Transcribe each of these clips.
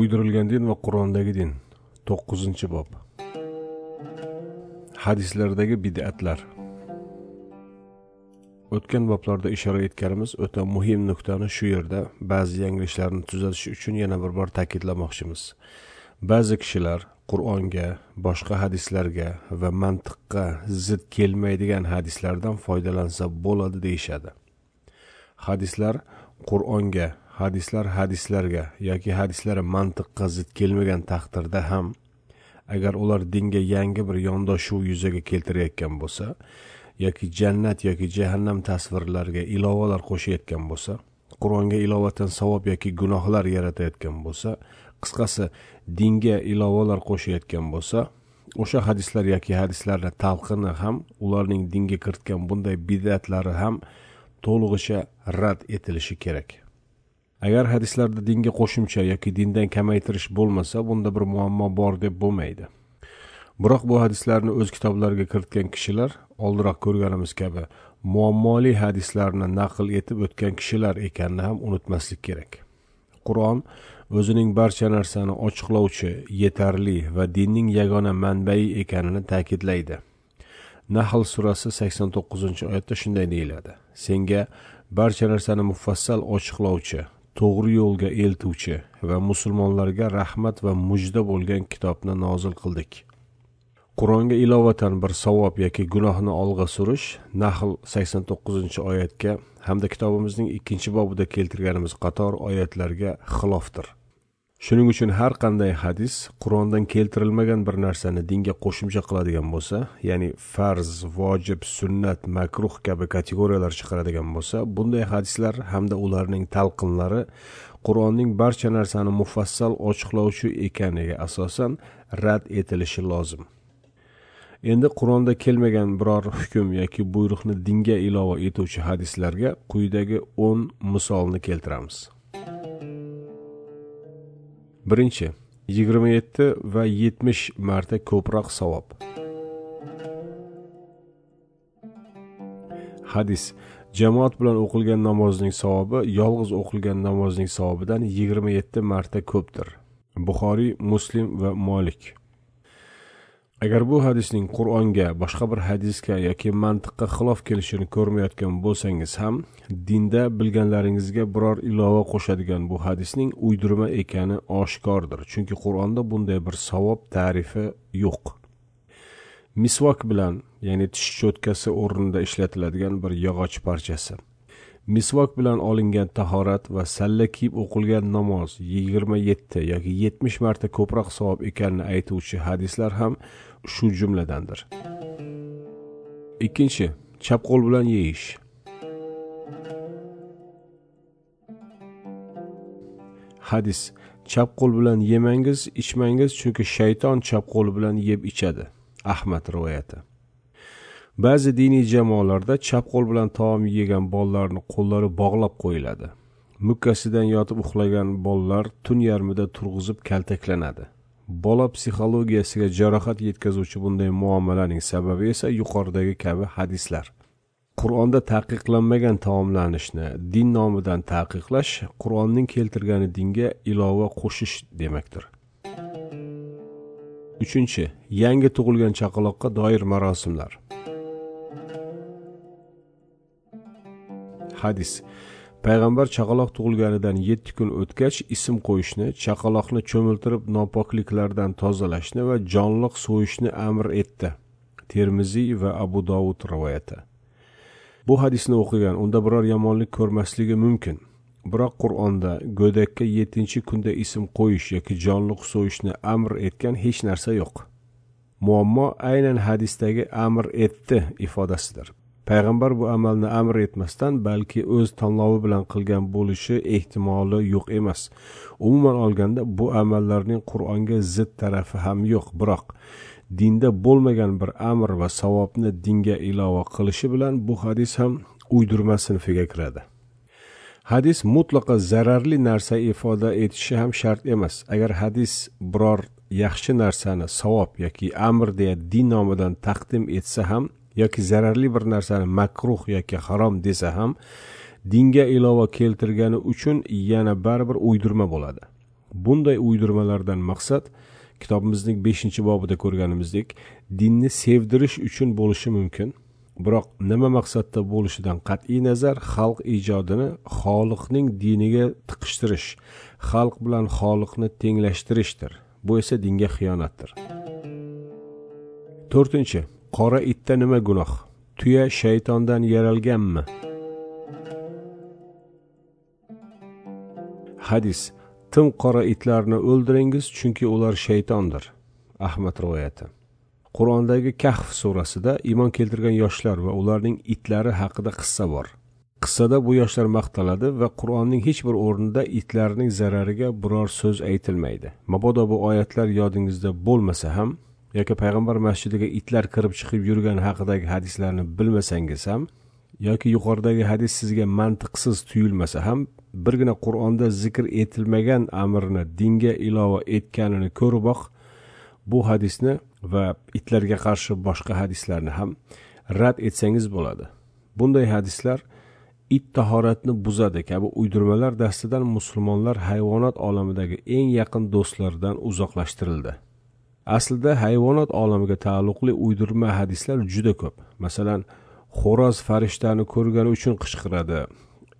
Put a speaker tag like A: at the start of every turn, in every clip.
A: uydirilgan din va qur'ondagi din to'qqizinchi bob. Hadislardagi bid'atlar. O'tgan boblarda ishora etganimiz o'ta muhim nuqtani shu yerda ba'zi yanglishlarni tuzatish uchun yana bir bor ta'kidlamoqchimiz. Ba'zi kishilar qur'onga boshqa hadislarga va mantiqqa zid kelmaydigan hadislardan foydalansa bo'ladi deyishadi. Hadislar qur'onga hadislar hadislarga yoki hadislar mantiqqa zid kelmagan taqdirda ham agar ular dinga yangi bir yondashuv yuzaga keltirayotgan bo'lsa yoki jannat yoki jahannam tasvirlariga ilovalar qo'shayotgan bo'lsa qur'onga ilovatan savob yoki gunohlar yaratayotgan bo'lsa qisqasi dinga ilovalar qo'shayotgan bo'lsa o'sha hadislar yoki hadislarni talqini ham ularning dinga kiritgan bunday bidatlari ham to'lig'icha rad etilishi kerak. Agar hadislarda dinga qo'shimcha yoki dindan kamaytirish bo'lmasa bunda bir muammo bor deb bo'lmaydi. Biroq bu hadislarni o'z kitoblariga kiritgan kishilar oldinroq ko'rganimiz kabi muammoli hadislarni naql etib o'tgan kishilar ekanini ham unutmaslik kerak. Qur'on o'zining barcha narsani ochiqlovchi yetarli va dinning yagona manbai ekanini ta'kidlaydi. Nahl surasi sakson to'qqizinchi oyatda shunday deyiladi. Senga barcha narsani mufassal ochiqlovchi to'g'ri yo'lga eltuvchi va musulmonlarga rahmat va mujda bo'lgan kitobni nozil qildik. Qur'onga ilovatan bir savob yoki gunohni olg'a surish nahl sakson to'qqizinchi oyatga hamda kitobimizning ikkinchi bobida keltirganimiz qator oyatlarga xilofdir shuning uchun har qanday hadis qur'ondan keltirilmagan bir narsani dinga qo'shimcha qiladigan bo'lsa ya'ni farz vojib sunnat makruh kabi kategoriyalar chiqaradigan bo'lsa bunday hadislar hamda ularning talqinlari qur'onning barcha narsani mufassal ochiqlovchi ekaniga asosan rad etilishi lozim. Endi qur'onda kelmagan biror hukm yoki buyruqni dinga ilova etuvchi hadislarga quyidagi o'n misolni keltiramiz. Birinchi yigirma yetti va yetmish marta ko'proq savob. Hadis jamoat bilan o'qilgan namozning savobi yolg'iz o'qilgan namozning savobidan yigirma yetti marta ko'pdir. Buxoriy muslim va molik. Agar bu hadisning qur'onga boshqa bir hadisga yoki mantiqqa xilof kelishini ko'rmayotgan bo'lsangiz ham dinda bilganlaringizga biror ilova qo'shadigan bu hadisning uydirma ekani oshkordir. Chunki qur'onda bunday bir savob ta'rifi yo'q. Misvok bilan ya'ni tish cho'tkasi o'rnida ishlatiladigan bir yog'och parchasi. Misvok bilan olingan tahorat va salla kiyib o'qilgan namoz yigirma yetti yoki yetmish marta ko'proq savob ekanini aytuvchi hadislar ham shu jumladandir. Ikkinchi chap qo'l bilan yeyish. Hadis chap qo'l bilan yemangiz ichmangiz chunki shayton chap qo'l bilan yeb ichadi. Ahmad rivoyati. Ba'zi diniy jamoalarda chap qo'l bilan taom yegan bolalarni qo'llari bog'lab qo'yiladi. Mukkasidan yotib uxlagan bolalar tun yarmida turg'izib kaltaklanadi. Bola psixologiyasiga jarohat yetkazuvchi bunday muomalaning sababi esa yuqoridagi kabi hadislar. Qur'onda taqiqlanmagan taomlanishni din nomidan taqiqlash qur'onning keltirgani dinga ilova qo'shish demakdir. Uchinchi yangi tug'ilgan chaqaloqqa doir marosimlar. Hadis. Payg'ambar chaqaloq tug'ilganidan yetti kun o'tgach ism qo'yishni chaqaloqni cho'miltirib nopokliklardan tozalashni va jonliq so'yishni amr etdi. Termiziy va abu dovud rivoyati. Bu hadisni o'qigan unda biror yomonlik ko'rmasligi mumkin. Biroq qur'onda go'dakka yettinchi kunda ism qo'yish yoki jonliq so'yishni amr etgan hech narsa yo'q. Muammo aynan hadisdagi amr etdi ifodasidir. Payg'ambar bu amalni amr etmasdan balki o'z tanlovi bilan qilgan bo'lishi ehtimoli yo'q emas. Umuman olganda bu amallarning qur'onga zid tarafi ham yo'q. Biroq dinda bo'lmagan bir amr va savobni dinga ilova qilishi bilan bu hadis ham uydirma sinfiga kiradi. Hadis mutlaqo zararli narsa ifoda etishi ham shart emas. Agar hadis biror yaxshi narsani savob yoki amr deya din nomidan taqdim etsa ham yoki zararli bir narsani makruh yoki harom desa ham dinga ilova keltirgani uchun yana baribir uydirma bo'ladi. Bunday uydirmalardan maqsad kitobimizning beshinchi bobida ko'rganimizdek dinni sevdirish uchun bo'lishi mumkin. Biroq nima maqsadda bo'lishidan qat'iy nazar xalq ijodini xoliqning diniga tiqishtirish xalq bilan xoliqni tenglashtirishdir. Bu esa dinga xiyonatdir. To'rtinchi qora itda nima gunoh? Tuya shaytondan yaralganmi? Hadis tim qora itlarni o'ldiringiz chunki ular shaytondir. Ahmad rivoyati. Qur'ondagi kahf surasida iymon keltirgan yoshlar va ularning itlari haqida qissa bor. Qissada bu yoshlar maqtaladi va qur'onning hech bir o'rnida itlarning zarariga biror so'z aytilmaydi. Mabodo bu oyatlar yodingizda bo'lmasa ham yoki payg'ambar masjidiga itlar kirib chiqib yurgani haqidagi hadislarni bilmasangiz ham yoki yuqoridagi hadis sizga mantiqsiz tuyulmasa ham birgina qur'onda zikr etilmagan amrni dinga ilova etganini ko'riboq bu hadisni va itlarga qarshi boshqa hadislarni ham rad etsangiz bo'ladi. Bunday hadislar it tahoratni buzadi kabi uydirmalar dastidan musulmonlar hayvonot olamidagi eng yaqin do'stlaridan uzoqlashtirildi. Aslida hayvonot olamiga taalluqli uydirma hadislar juda ko'p. Masalan xo'roz farishtani ko'rgani uchun qichqiradi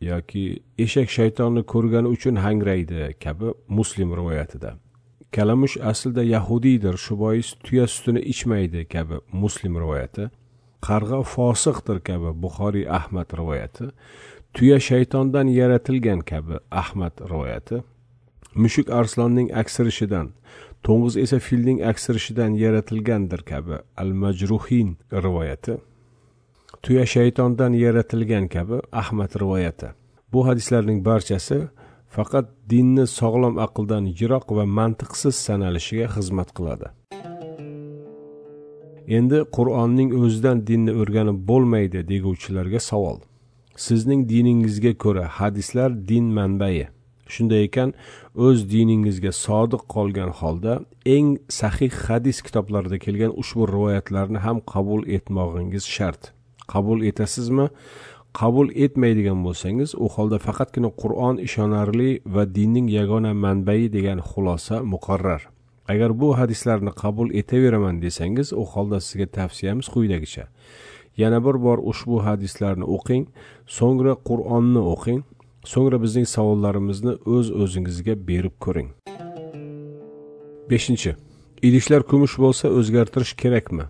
A: yoki eshak shaytonni ko'rgani uchun hangraydi kabi muslim rivoyatida. Kalamush aslida yahudiydir shu bois tuya sutini ichmaydi kabi muslim rivoyati. Qarg'a fosiqdir kabi buxoriy ahmad rivoyati. Tuya shaytondan yaratilgan kabi ahmad rivoyati. Mushuk arslonning aksirishidan to'ng'iz esa filning aksirishidan yaratilgandir kabi al majruhin rivoyati. Tuya shaytondan yaratilgan kabi ahmad rivoyati. Bu hadislarning barchasi faqat dinni sog'lom aqldan yiroq va mantiqsiz sanalishiga xizmat qiladi. Endi qur'onning o'zidan dinni o'rganib bo'lmaydi deguvchilarga savol. Sizning diningizga ko'ra hadislar din manbai shunday ekan o'z diningizga sodiq qolgan holda eng sahih hadis kitoblarida kelgan ushbu rivoyatlarni ham qabul etmog'ingiz shart. Qabul etasizmi? Qabul etmaydigan bo'lsangiz u holda faqatgina qur'on ishonarli va dinning yagona manbai degan xulosa muqarrar. Agar bu hadislarni qabul etaveraman desangiz u holda sizga tavsiyamiz quyidagicha. Yana bir bor ushbu hadislarni o'qing so'ngra qur'onni o'qing. So'ngra bizning savollarimizni o'z öz o'zingizga berib ko'ring. Beshinchi idishlar kumush bo'lsa o'zgartirish kerakmi?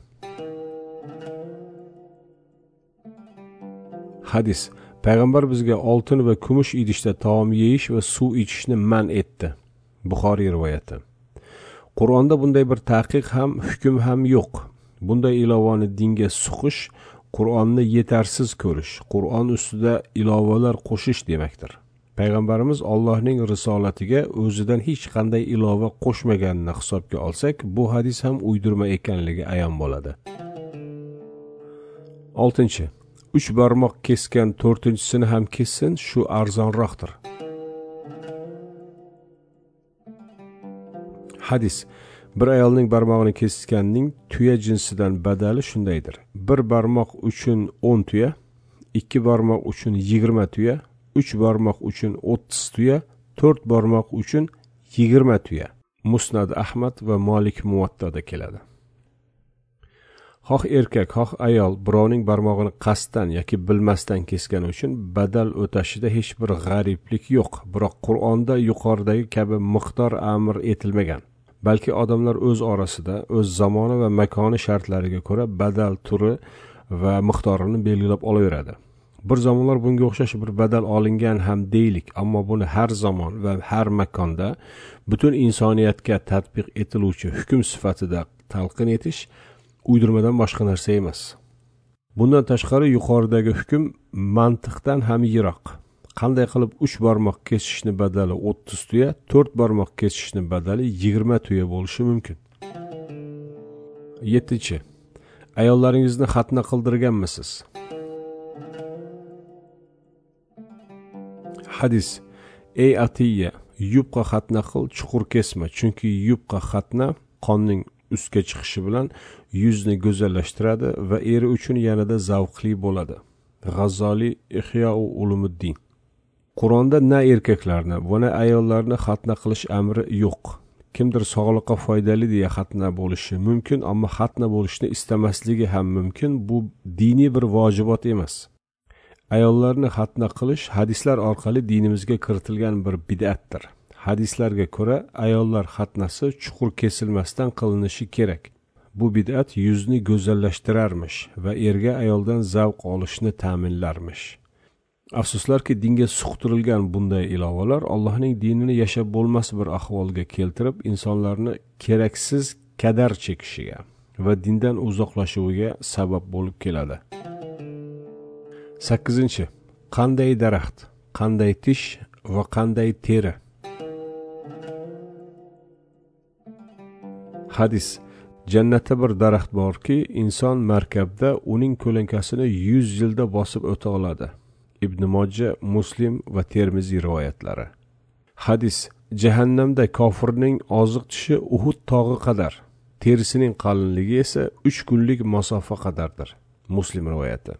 A: Hadis payg'ambar bizga oltin va kumush idishda taom yeyish va suv ichishni man etdi. Buxoriy rivoyati. Qur'onda bunday bir taqiq ham hukm ham yo'q. Bunday ilovani dinga suqish qur'onni yetarsiz ko'rish qur'on ustida ilovalar qo'shish demakdir. Payg'ambarimiz allohning risolatiga o'zidan hech qanday ilova qo'shmaganini hisobga olsak bu hadis ham uydirma ekanligi ayon bo'ladi. Oltinchi uch barmoq kesgan to'rtinchisini ham kessin shu arzonroqdir. Hadis bir ayolning barmog'ini kesganning tuya jinsidan badali shundaydir. Bir barmoq uchun o'n tuya ikki barmoq uchun yigirma tuya uch barmoq uchun o'ttiz tuya to'rt barmoq uchun yigirma tuya. Musnad ahmad va molik muvattada keladi. Xoh erkak xoh ayol birovning barmog'ini qasddan yoki bilmasdan kesgani uchun badal o'tashida hech bir g'ariblik yo'q. Biroq qur'onda yuqoridagi kabi miqdor amr etilmagan. Balki odamlar o'z orasida o'z zamoni va makoni shartlariga ko'ra badal turi va miqdorini belgilab olaveradi. Bir zamonlar bunga o'xshash bir badal olingan ham deylik ammo buni har zamon va har makonda butun insoniyatga tadbiq etiluvchi hukm sifatida talqin etish uydirmadan boshqa narsa emas. Bundan tashqari yuqoridagi hukm mantiqdan ham yiroq. Qanday qilib uch barmoq kesishni badali o'ttiz tuya to'rt barmoq kesishni badali yigirma tuya bo'lishi mumkin. Yettinchi ayollaringizni xatna qildirganmisiz? Hadis ey atiya yupqa xatna qil chuqur kesma chunki yupqa xatna qonning ustga chiqishi bilan yuzni go'zallashtiradi va eri uchun yanada zavqli bo'ladi. G'azzoli ihyo ulumiddin qur'onda na erkaklarni va na ayollarni xatna qilish amri yo'q. Kimdir sog'liqqa foydali deya xatna bo'lishi mumkin ammo xatna bo'lishni istamasligi ham mumkin. Bu diniy bir vojibot emas. Ayollarni xatna qilish hadislar orqali dinimizga kiritilgan bir bid'atdir. Hadislarga ko'ra ayollar xatnasi chuqur kesilmasdan qilinishi kerak. Bu bid'at yuzni go'zallashtirarmish va erga ayoldan zavq olishni ta'minlarmish. Afsuslarki dinga suqtirilgan bunday ilovalar allohning dinini yashab bo'lmas bir ahvolga keltirib insonlarni keraksiz kadar chekishiga va dindan uzoqlashuviga sabab bo'lib keladi. Sakkizinchi qanday daraxt qanday tish va qanday teri? Hadis jannatda bir daraxt borki inson markabda uning ko'lankasini yuz yilda bosib o'ta oladi. Ibn moja muslim va termiziy rivoyatlari. Hadis jahannamda kofirning oziq tishi uhud tog'i qadar terisining qalinligi esa uch kunlik masofa qadardir muslim rivoyati.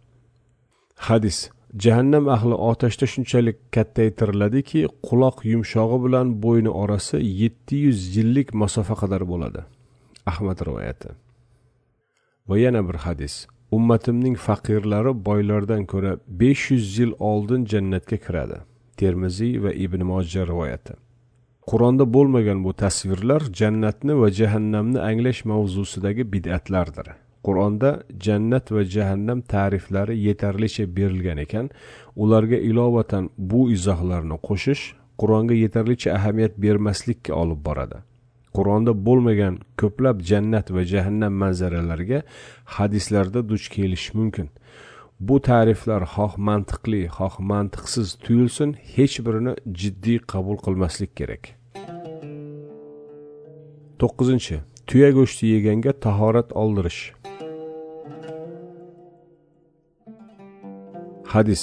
A: Hadis jahannam ahli otashda shunchalik kattaytiriladiki quloq yumshog'i bilan bo'yni orasi yetti yuz yillik masofa qadar bo'ladi ahmad rivoyati. Va yana bir hadis ummatimning faqirlari boylardan ko'ra besh yuz yil oldin jannatga kiradi. Termiziy va ibn mojja rivoyati. Qur'onda bo'lmagan bu tasvirlar jannatni va jahannamni anglash mavzusidagi bid'atlardir. Qur'onda jannat va jahannam ta'riflari yetarlicha berilgan ekan. Ularga ilovatan bu izohlarni qo'shish qur'onga yetarlicha ahamiyat bermaslikka olib boradi. Qur'onda bo'lmagan ko'plab jannat va jahannam manzaralariga hadislarda duch kelish mumkin. Bu ta'riflar xoh mantiqli xoh mantiqsiz tuyulsin hech birini jiddiy qabul qilmaslik kerak. To'qqizinchi tuya go'shti yeganga tahorat oldirish. Hadis.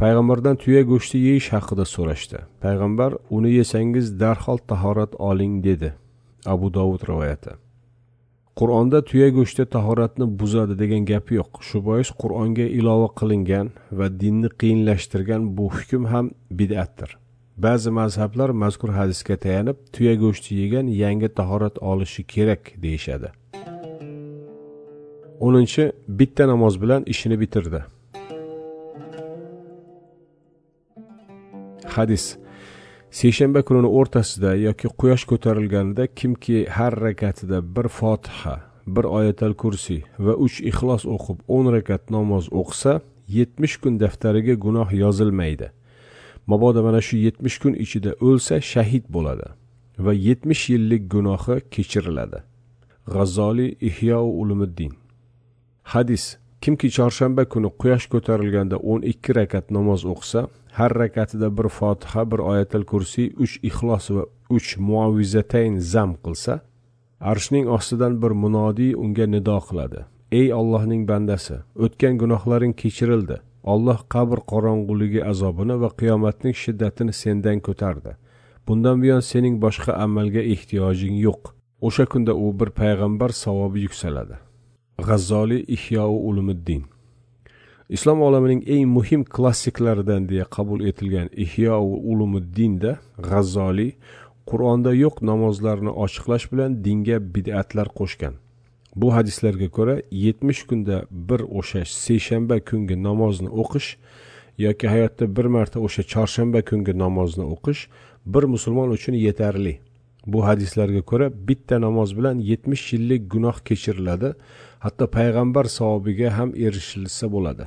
A: Payg'ambardan tuya go'shti yeyish haqida so'rashdi. Payg'ambar uni yesangiz darhol tahorat oling dedi. Abu dovud rivoyati. Qur'onda tuya go'shti tahoratni buzadi degan gap yo'q. Shu bois qur'onga ilova qilingan va dinni qiyinlashtirgan bu hukm ham bid'atdir. Ba'zi mazhablar mazkur hadisga tayanib tuya go'shti yegan yangi tahorat olishi kerak deyishadi. O'ninchi bitta namoz bilan ishini bitirdi. Hadis. Seshanba kunini o'rtasida yoki quyosh ko'tarilganida kimki har rakatida bir fotiha bir oyatal kursiy va uch ixlos o'qib o'n rakat namoz o'qisa yetmish kun daftariga gunoh yozilmaydi. Mabodo mana shu yetmish kun ichida o'lsa shahid bo'ladi va yetmish yillik gunohi kechiriladi. G'azzoliy ihyo ulumiddin hadis. Kimki chorshanba kuni quyosh ko'tarilganda o'n ikki rakat namoz o'qisa har rakatida bir fotiha bir oyatil kursiy uch ixlos va uch muavvizatayn zam qilsa arshning ostidan bir munodiy unga nido qiladi. Ey ollohning bandasi o'tgan gunohlaring kechirildi. Olloh qabr qorong'uligi azobini va qiyomatning shiddatini sendan ko'tardi. Bundan buyon sening boshqa amalga ehtiyojing yo'q. O'sha kunda u bir payg'ambar savobi yuksaladi. G'azzoliy ihyo ulumiddin islom olamining eng muhim klassiklaridan deya qabul etilgan ihyo ulumiddinda g'azzoliy qur'onda yo'q namozlarni ochiqlash bilan dinga bid'atlar qo'shgan. Bu hadislarga ko'ra yetmish kunda bir o'sha seshanba kungi namozni o'qish yoki hayotda bir marta o'sha chorshanba kungi namozni o'qish bir musulmon uchun yetarli. Bu hadislarga ko'ra bitta namoz bilan yetmish yillik gunoh kechiriladi hatto payg'ambar savobiga ham erishilsa bo'ladi.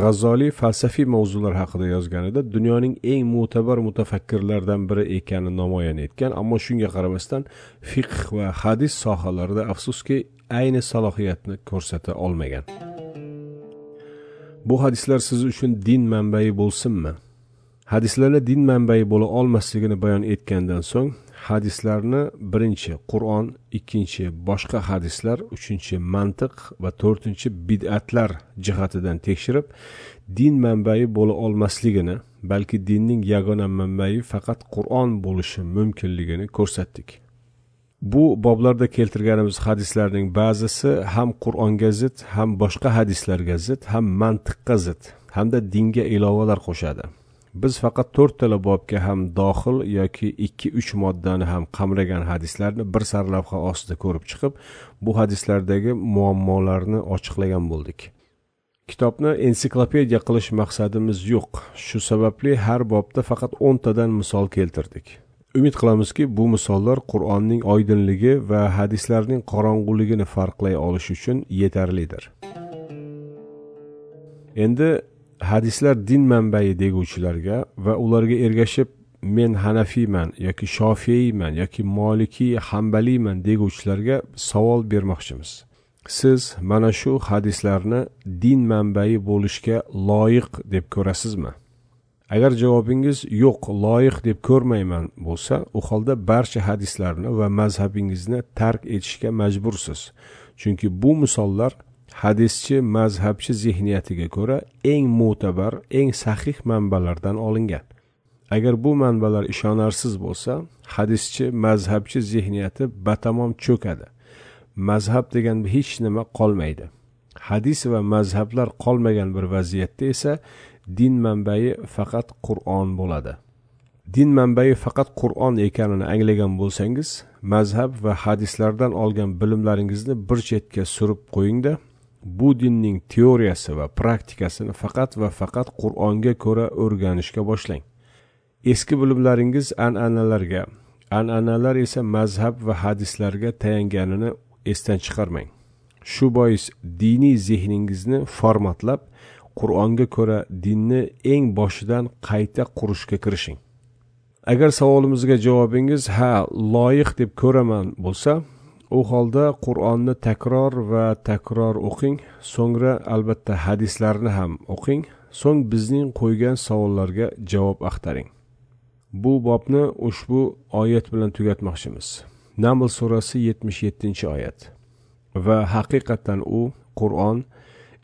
A: G'azzoliy falsafiy mavzular haqida yozganida dunyoning eng mo'tabar mutafakkirlardan biri ekani namoyon etgan ammo shunga qaramasdan fiqh va hadis sohalarida afsuski ayni salohiyatni ko'rsata olmagan. Bu hadislar siz uchun din manbai bo'lsinmi? Hadislarni din manbai bo'la olmasligini bayon etgandan so'ng hadislarni birinchi qur'on ikkinchi boshqa hadislar uchinchi mantiq va to'rtinchi bid'atlar jihatidan tekshirib din manbai bo'la olmasligini balki dinning yagona manbai faqat qur'on bo'lishi mumkinligini ko'rsatdik. Bu boblarda keltirganimiz hadislarning ba'zisi ham qur'onga zid ham boshqa hadislarga zid ham mantiqqa zid hamda dinga ilovalar qo'shadi. Biz faqat to'rttala bobga ham dohil yoki ikki uch moddani ham qamragan hadislarni bir sarlavha ostida ko'rib chiqib bu hadislardagi muammolarni ochiqlagan bo'ldik. Kitobni ensiklopediya qilish maqsadimiz yo'q. Shu sababli har bobda faqat o'ntadan misol keltirdik. Umid qilamizki bu misollar qur'onning oydinligi va hadislarning qorong'uligini farqlay olish uchun yetarlidir. Endi hadislar din manbai deguvchilarga va ularga ergashib men hanafiyman yoki shofiyman yoki molikiy hambaliyman deguvchilarga savol bermoqchimiz. Siz mana shu hadislarni din manbai bo'lishga loyiq deb ko'rasizmi? Agar javobingiz yo'q loyiq deb ko'rmayman bo'lsa u holda barcha hadislarni va mazhabingizni tark etishga majbursiz. Chunki bu misollar hadischi mazhabchi zehniyatiga ko'ra eng mo'tabar eng sahih manbalardan olingan. Agar bu manbalar ishonarsiz bo'lsa hadischi mazhabchi zehniyati batamom cho'kadi. Mazhab degan hech nima qolmaydi. Hadis va mazhablar qolmagan bir vaziyatda esa din manbai faqat qur'on bo'ladi. Din manbai faqat qur'on ekanini anglagan bo'lsangiz mazhab va hadislardan olgan bilimlaringizni bir chetga surib qo'yingda. Bu dinning teoriyasi va praktikasini faqat va faqat qur'onga ko'ra o'rganishga boshlang. Eski bilimlaringiz an'analarga an'analar esa mazhab va hadislarga tayanganini esdan chiqarmang. Shu bois diniy zehningizni formatlab qur'onga ko'ra dinni eng boshidan qayta qurishga kirishing. Agar savolimizga javobingiz ha loyiq deb ko'raman bo'lsa u holda qur'onni takror va takror o'qing so'ngra albatta hadislarni ham o'qing so'ng bizning qo'ygan savollarga javob axtaring. Bu bobni ushbu oyat bilan tugatmoqchimiz. Naml surasi yetmish yettinchi oyat. Va haqiqatdan u qur'on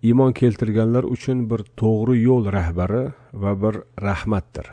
A: iymon keltirganlar uchun bir to'g'ri yo'l rahbari va bir rahmatdir.